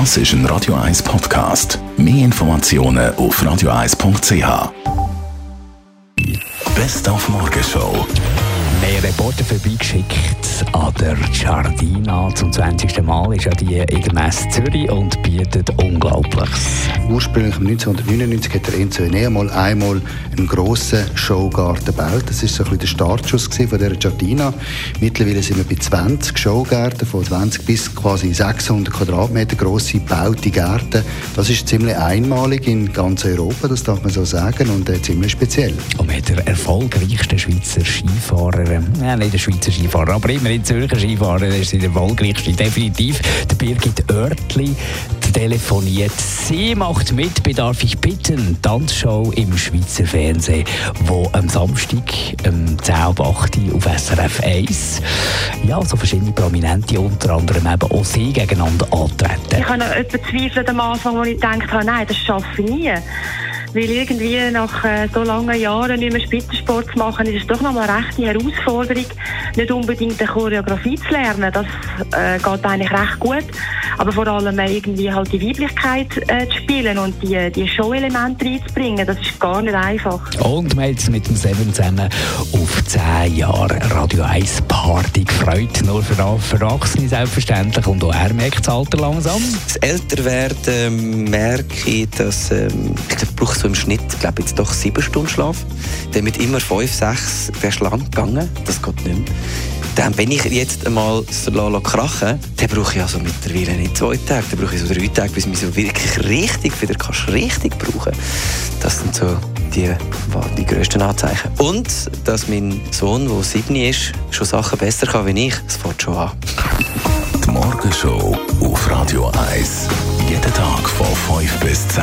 Das ist ein Radio 1 Podcast. Mehr Informationen auf radio1.ch. Best auf Morgenshow mehr Reporter vorbeigeschickt an der Giardina. Zum 20. Mal ist ja die in der Messe Zürich und bietet Unglaubliches. Ursprünglich 1999 hat der Enzo mal einmal einen grossen Showgarten gebaut. Das war so ein bisschen der Startschuss von dieser Giardina. Mittlerweile sind wir bei 20 Showgärten, von 20 bis quasi 600 Quadratmeter grosse gebaute Gärten. Das ist ziemlich einmalig in ganz Europa, das darf man so sagen, und äh, ziemlich speziell. Und mit der erfolgreichsten Schweizer Skifahrer ja, nicht der Schweizer Skifahrer, aber immer in Zürcher Skifahrer, der ist der erfolgreichste, definitiv. Der Birgit Oertli telefoniert. Sie macht mit bei «Darf ich bitten?» Tanzshow im Schweizer Fernsehen, wo am Samstag um 10 auf SRF 1 ja, so verschiedene Prominente, unter anderem eben auch sie, gegeneinander antreten. Ich habe noch etwas zweifelt am Anfang, wo ich gedacht habe, nein, das schaffe ich nie. Weil irgendwie nach äh, so langen Jahren nicht mehr Spitzensport zu machen, ist es doch noch eine rechte Herausforderung, nicht unbedingt eine Choreografie zu lernen. Das äh, geht eigentlich recht gut. Aber vor allem irgendwie halt die Weiblichkeit äh, zu spielen und die, die Show-Elemente reinzubringen, das ist gar nicht einfach. Und wir haben uns mit dem Seven zusammen auf 10 Jahre Radio 1 Party gefreut. Nur für, für Erwachsene selbstverständlich. Und auch er merkt das Alter langsam. Das Älterwerden merke ich, dass ähm, ich brauche so im Schnitt, glaube jetzt doch sieben Stunden Schlaf. Dann mit immer fünf, sechs, der ist lang gegangen. Das geht nicht mehr. Dann, wenn ich jetzt einmal so krachen dann brauche ich also mittlerweile nicht zwei Tage, dann brauche ich so drei Tage, bis ich mich so wirklich richtig wieder kannst richtig brauchen. Das sind so die, die grössten Anzeichen. Und, dass mein Sohn, der sieben ist, schon Sachen besser kann wie ich, das fängt schon an. Die Morgenshow auf Radio 1. Jeden Tag von 5 bis 10.